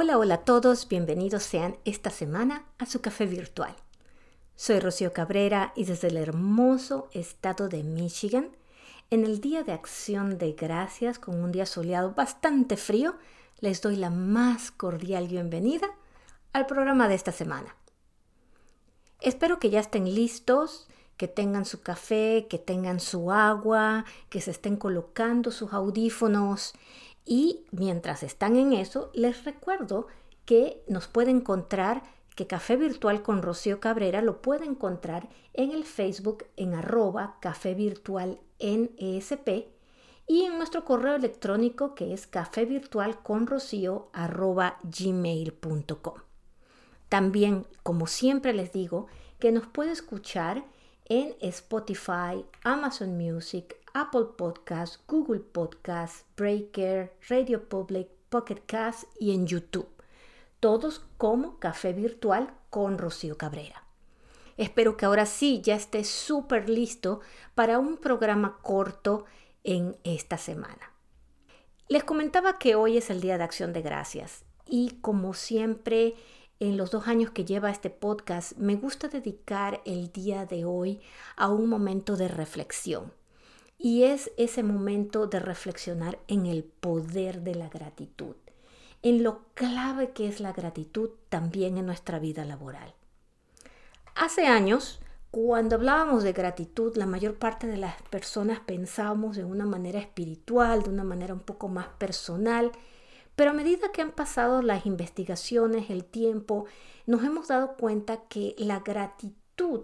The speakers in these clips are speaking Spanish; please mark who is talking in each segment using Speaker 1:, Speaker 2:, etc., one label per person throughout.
Speaker 1: Hola, hola a todos, bienvenidos sean esta semana a su café virtual. Soy Rocío Cabrera y desde el hermoso estado de Michigan, en el Día de Acción de Gracias, con un día soleado bastante frío, les doy la más cordial bienvenida al programa de esta semana. Espero que ya estén listos, que tengan su café, que tengan su agua, que se estén colocando sus audífonos y mientras están en eso, les recuerdo que nos puede encontrar, que Café Virtual con Rocío Cabrera lo puede encontrar en el Facebook en arroba Café Virtual en y en nuestro correo electrónico que es gmail.com. También, como siempre les digo, que nos puede escuchar en Spotify, Amazon Music, Apple Podcasts, Google Podcasts, Breaker, Radio Public, Pocket Cast y en YouTube. Todos como Café Virtual con Rocío Cabrera. Espero que ahora sí ya esté súper listo para un programa corto en esta semana. Les comentaba que hoy es el Día de Acción de Gracias y como siempre en los dos años que lleva este podcast, me gusta dedicar el día de hoy a un momento de reflexión. Y es ese momento de reflexionar en el poder de la gratitud, en lo clave que es la gratitud también en nuestra vida laboral. Hace años, cuando hablábamos de gratitud, la mayor parte de las personas pensábamos de una manera espiritual, de una manera un poco más personal, pero a medida que han pasado las investigaciones, el tiempo, nos hemos dado cuenta que la gratitud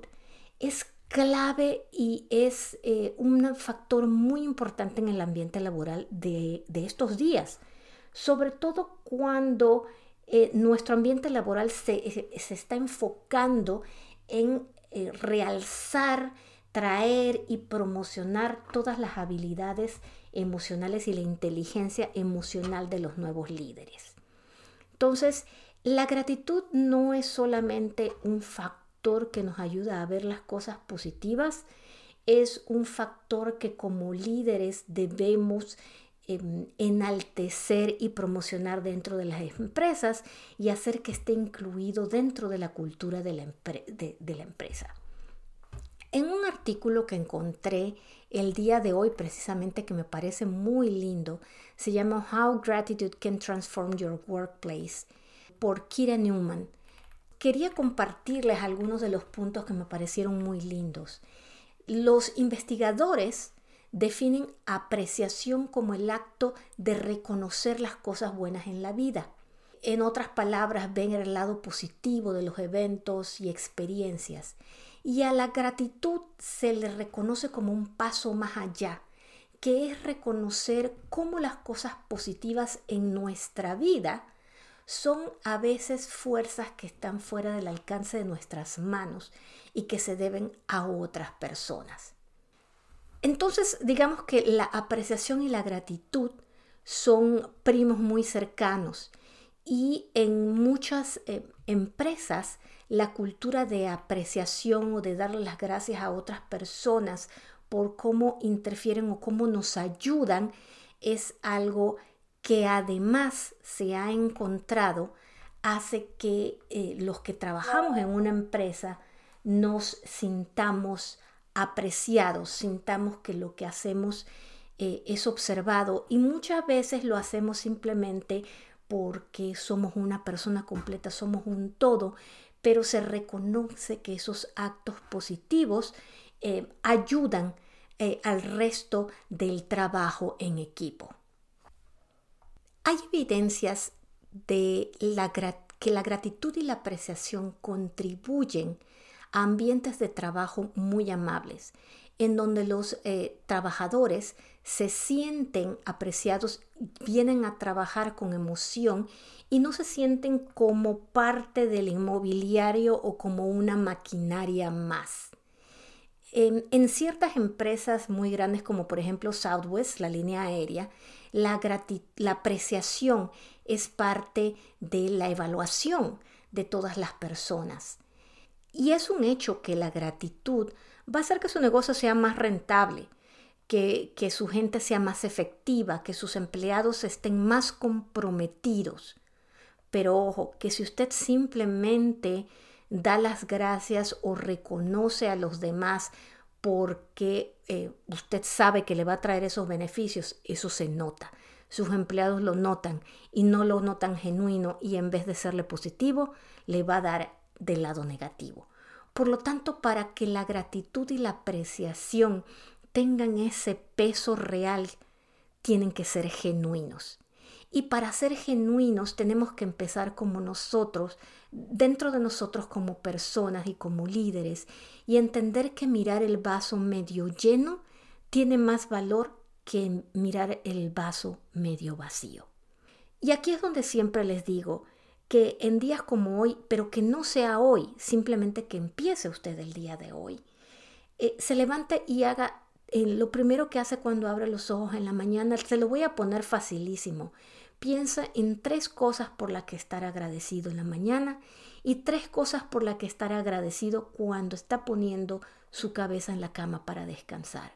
Speaker 1: es clave y es eh, un factor muy importante en el ambiente laboral de, estos días, sobre todo cuando eh, nuestro ambiente laboral se, se, está enfocando en eh, realzar, traer y promocionar todas las habilidades emocionales y la inteligencia emocional de los nuevos líderes. Entonces, la gratitud no es solamente un factor que nos ayuda a ver las cosas positivas, es un factor que como líderes debemos em, enaltecer y promocionar dentro de las empresas y hacer que esté incluido dentro de la cultura de la, de la empresa. En un artículo que encontré el día de hoy precisamente que me parece muy lindo, se llama How Gratitude Can Transform Your Workplace por Kira Newman. Quería compartirles algunos de los puntos que me parecieron muy lindos. Los investigadores definen apreciación como el acto de reconocer las cosas buenas en la vida. En otras palabras, ven el lado positivo de los eventos y experiencias y a la gratitud se le reconoce como un paso más allá, que es reconocer cómo las cosas positivas en nuestra vida son a veces fuerzas que están fuera del alcance de nuestras manos y que se deben a otras personas. Entonces, digamos que la apreciación y la gratitud son primos muy cercanos y en muchas eh, empresas la cultura de apreciación o de darle las gracias a otras personas por cómo interfieren o cómo nos ayudan es algo que además se ha encontrado hace que eh, los que trabajamos en una empresa nos sintamos apreciados, sintamos que lo que hacemos eh, es observado y muchas veces lo hacemos simplemente porque somos una persona completa, somos un todo, pero se reconoce que esos actos positivos eh, ayudan al resto del trabajo en equipo. Hay evidencias de que la gratitud y la apreciación contribuyen a ambientes de trabajo muy amables, en donde los eh, trabajadores se sienten apreciados, vienen a trabajar con emoción y no se sienten como parte del inmobiliario o como una maquinaria más. En, ciertas empresas muy grandes como por ejemplo Southwest, la línea aérea, la, la apreciación es parte de la evaluación de todas las personas. Y es un hecho que la gratitud va a hacer que su negocio sea más rentable, que, que su gente sea más efectiva, que sus empleados estén más comprometidos. Pero ojo, que si usted simplemente da las gracias o reconoce a los demás porque eh, usted sabe que le va a traer esos beneficios, eso se nota. Sus empleados lo notan y no lo notan genuino y en vez de serle positivo, le va a dar del lado negativo. Por lo tanto, para que la gratitud y la apreciación tengan ese peso real, tienen que ser genuinos. Y para ser genuinos tenemos que empezar como nosotros, dentro de nosotros como personas y como líderes, y entender que mirar el vaso medio lleno tiene más valor que mirar el vaso medio vacío. Y aquí es donde siempre les digo que en días como hoy, pero que no sea hoy, simplemente que empiece usted el día de hoy, eh, se levante y haga eh, lo primero que hace cuando abre los ojos en la mañana, se lo voy a poner facilísimo. Piensa en tres cosas por las que estar agradecido en la mañana y tres cosas por las que estar agradecido cuando está poniendo su cabeza en la cama para descansar.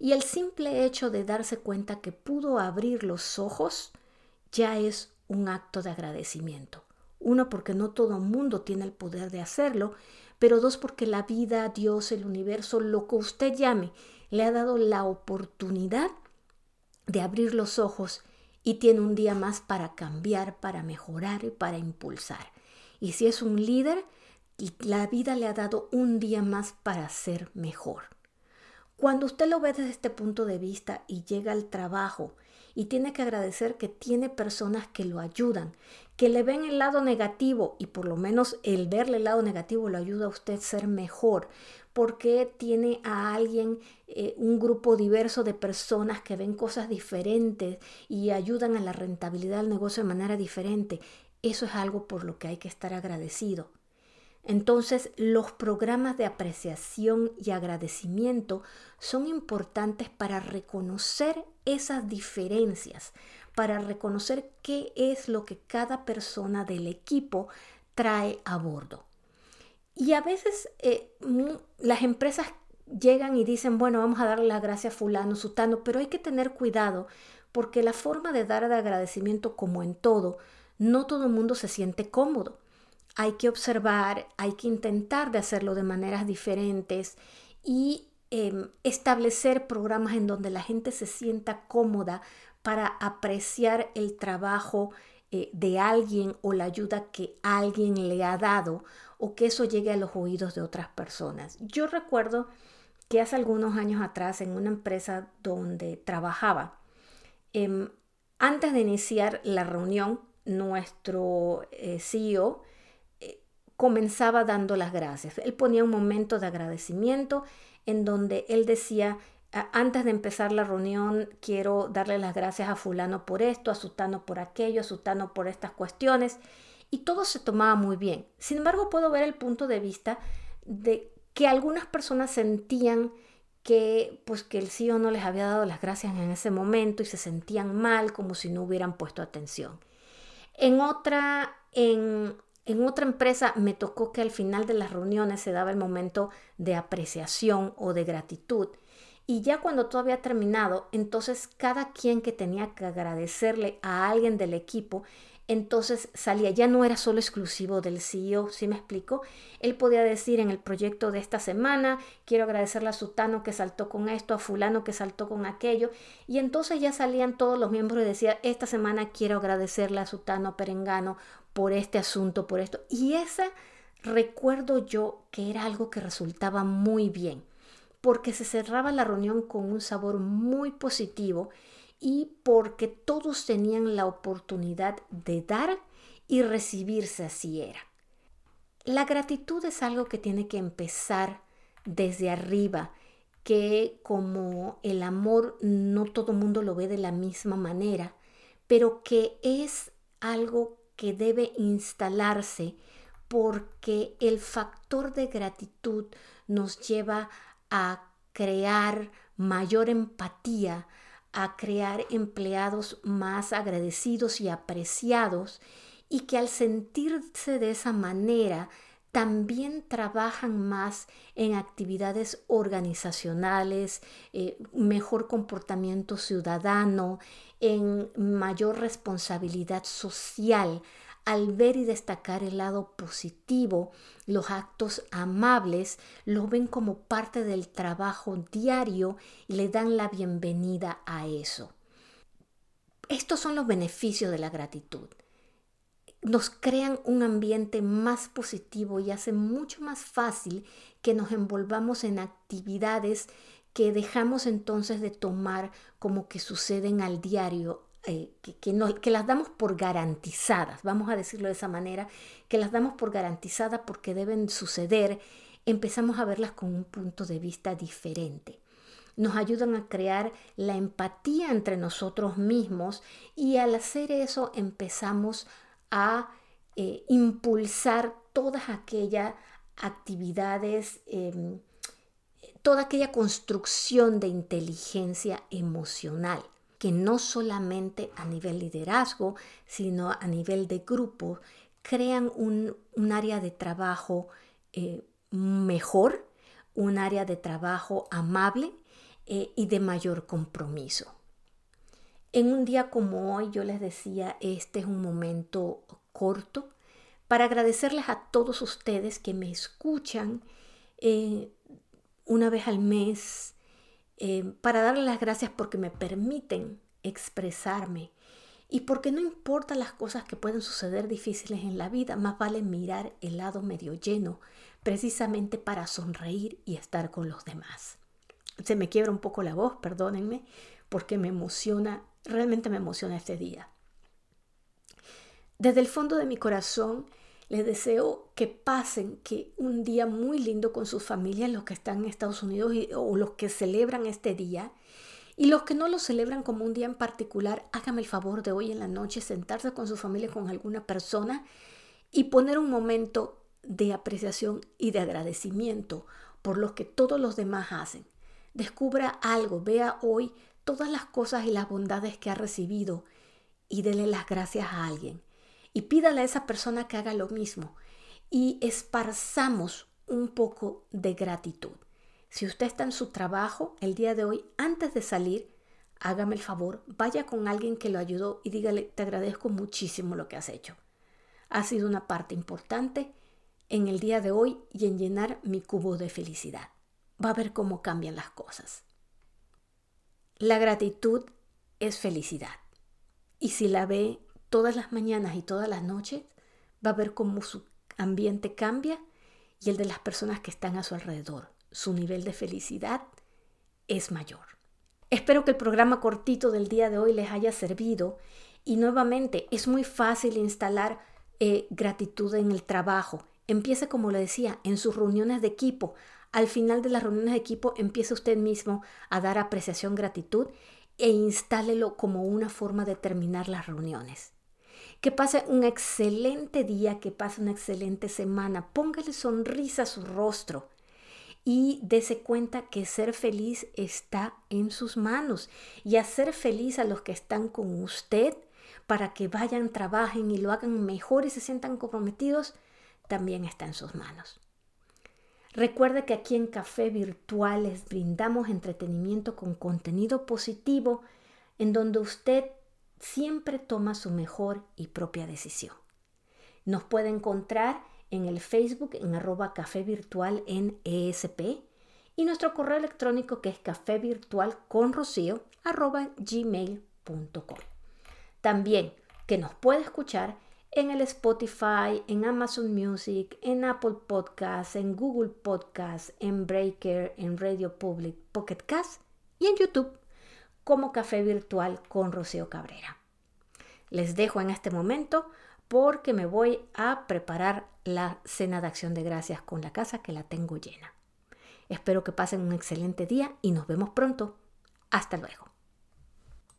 Speaker 1: Y el simple hecho de darse cuenta que pudo abrir los ojos ya es un acto de agradecimiento. Uno, porque no todo mundo tiene el poder de hacerlo, pero dos, porque la vida, Dios, el universo, lo que usted llame, le ha dado la oportunidad de abrir los ojos y tiene un día más para cambiar, para mejorar y para impulsar. Y si es un líder, la vida le ha dado un día más para ser mejor. Cuando usted lo ve desde este punto de vista y llega al trabajo y tiene que agradecer que tiene personas que lo ayudan, que le ven el lado negativo y por lo menos el verle el lado negativo lo ayuda a usted a ser mejor, porque tiene a alguien, eh, un grupo diverso de personas que ven cosas diferentes y ayudan a la rentabilidad del negocio de manera diferente. Eso es algo por lo que hay que estar agradecido. Entonces, los programas de apreciación y agradecimiento son importantes para reconocer esas diferencias, para reconocer qué es lo que cada persona del equipo trae a bordo. Y a veces eh, las empresas llegan y dicen, bueno, vamos a darle las gracias a fulano, sutano, pero hay que tener cuidado porque la forma de dar de agradecimiento, como en todo, no todo el mundo se siente cómodo. Hay que observar, hay que intentar de hacerlo de maneras diferentes y em, establecer programas en donde la gente se sienta cómoda para apreciar el trabajo eh, de alguien o la ayuda que alguien le ha dado o que eso llegue a los oídos de otras personas. Yo recuerdo que hace algunos años atrás en una empresa donde trabajaba, em, antes de iniciar la reunión, nuestro eh, CEO comenzaba dando las gracias. Él ponía un momento de agradecimiento en donde él decía, antes de empezar la reunión, quiero darle las gracias a fulano por esto, a sutano por aquello, a sutano por estas cuestiones y todo se tomaba muy bien. Sin embargo, puedo ver el punto de vista de que algunas personas sentían que pues que el CEO no les había dado las gracias en ese momento y se sentían mal como si no hubieran puesto atención. En otra en, en otra empresa me tocó que al final de las reuniones se daba el momento de apreciación o de gratitud. Y ya cuando todo había terminado, entonces cada quien que tenía que agradecerle a alguien del equipo entonces salía, ya no era solo exclusivo del CEO, ¿sí me explico? Él podía decir en el proyecto de esta semana, quiero agradecerle a Sutano que saltó con esto, a fulano que saltó con aquello, y entonces ya salían todos los miembros y decía, esta semana quiero agradecerle a Sutano, Perengano, por este asunto, por esto. Y esa recuerdo yo que era algo que resultaba muy bien, porque se cerraba la reunión con un sabor muy positivo y porque todos tenían la oportunidad de dar y recibirse así era. La gratitud es algo que tiene que empezar desde arriba, que como el amor no todo el mundo lo ve de la misma manera, pero que es algo que debe instalarse porque el factor de gratitud nos lleva a crear mayor empatía, a crear empleados más agradecidos y apreciados y que al sentirse de esa manera también trabajan más en actividades organizacionales, eh, mejor comportamiento ciudadano, en mayor responsabilidad social, al ver y destacar el lado positivo, los actos amables, lo ven como parte del trabajo diario y le dan la bienvenida a eso. Estos son los beneficios de la gratitud. Nos crean un ambiente más positivo y hacen mucho más fácil que nos envolvamos en actividades que dejamos entonces de tomar como que suceden al diario eh, que, no, que, las damos por garantizadas, vamos a decirlo de esa manera, que las damos por garantizadas porque deben suceder, empezamos a verlas con un punto de vista diferente. Nos ayudan a crear la empatía entre nosotros mismos y al hacer eso empezamos a eh, impulsar todas aquellas actividades, em, toda aquella construcción de inteligencia emocional que no solamente a nivel liderazgo, sino a nivel de grupo, crean un, área de trabajo eh, mejor, un área de trabajo amable eh, y de mayor compromiso. En un día como hoy, yo les decía, este es un momento corto para agradecerles a todos ustedes que me escuchan eh, una vez al mes, eh, para darles las gracias porque me permiten expresarme y porque no importa las cosas que pueden suceder difíciles en la vida, más vale mirar el lado medio lleno, precisamente para sonreír y estar con los demás. Se me quiebra un poco la voz, perdónenme, porque me emociona, realmente me emociona este día. Desde el fondo de mi corazón, les deseo que pasen que un día muy lindo con sus familias, los que están en Estados Unidos o los que celebran este día. Y los que no lo celebran como un día en particular, hágame el favor de hoy en la noche sentarse con su familia, con alguna persona y poner un momento de apreciación y de agradecimiento por lo que todos los demás hacen. Descubra algo, vea hoy todas las cosas y las bondades que ha recibido y dele las gracias a alguien y pídale a esa persona que haga lo mismo y esparzamos un poco de gratitud. Si usted está en su trabajo el día de hoy, antes de salir, hágame el favor, vaya con alguien que lo ayudó y dígale, te agradezco muchísimo lo que has hecho. Ha sido una parte importante en el día de hoy y en llenar mi cubo de felicidad. Va a ver cómo cambian las cosas. La gratitud es felicidad. Y si la ve todas las mañanas y todas las noches, va a ver cómo su ambiente cambia y el de las personas que están a su alrededor. Su nivel de felicidad es mayor. Espero que el programa cortito del día de hoy les haya servido y nuevamente es muy fácil instalar eh, gratitud en el trabajo. Empiece, como le decía, en sus reuniones de equipo. Al final de las reuniones de equipo empiece usted mismo a dar apreciación, gratitud e instálelo como una forma de terminar las reuniones. Que pase un excelente día, que pase una excelente semana. Póngale sonrisa a su rostro y dése cuenta que ser feliz está en sus manos y hacer feliz a los que están con usted para que vayan, trabajen y lo hagan mejor y se sientan comprometidos, también está en sus manos. Recuerde que aquí en Café Virtual les brindamos entretenimiento con contenido positivo en donde usted siempre toma su mejor y propia decisión. Nos puede encontrar en el Facebook en arroba café virtual en ESP y nuestro correo electrónico que es café virtual con rocío arroba gmail.com. También que nos puede escuchar en el Spotify, en Amazon Music, en Apple Podcasts, en Google Podcasts, en Breaker, en Radio Public, Pocket Cast y en YouTube como Café Virtual con Rocío Cabrera. Les dejo en este momento porque me voy a preparar la cena de acción de gracias con la casa que la tengo llena. Espero que pasen un excelente día y nos vemos pronto. Hasta luego.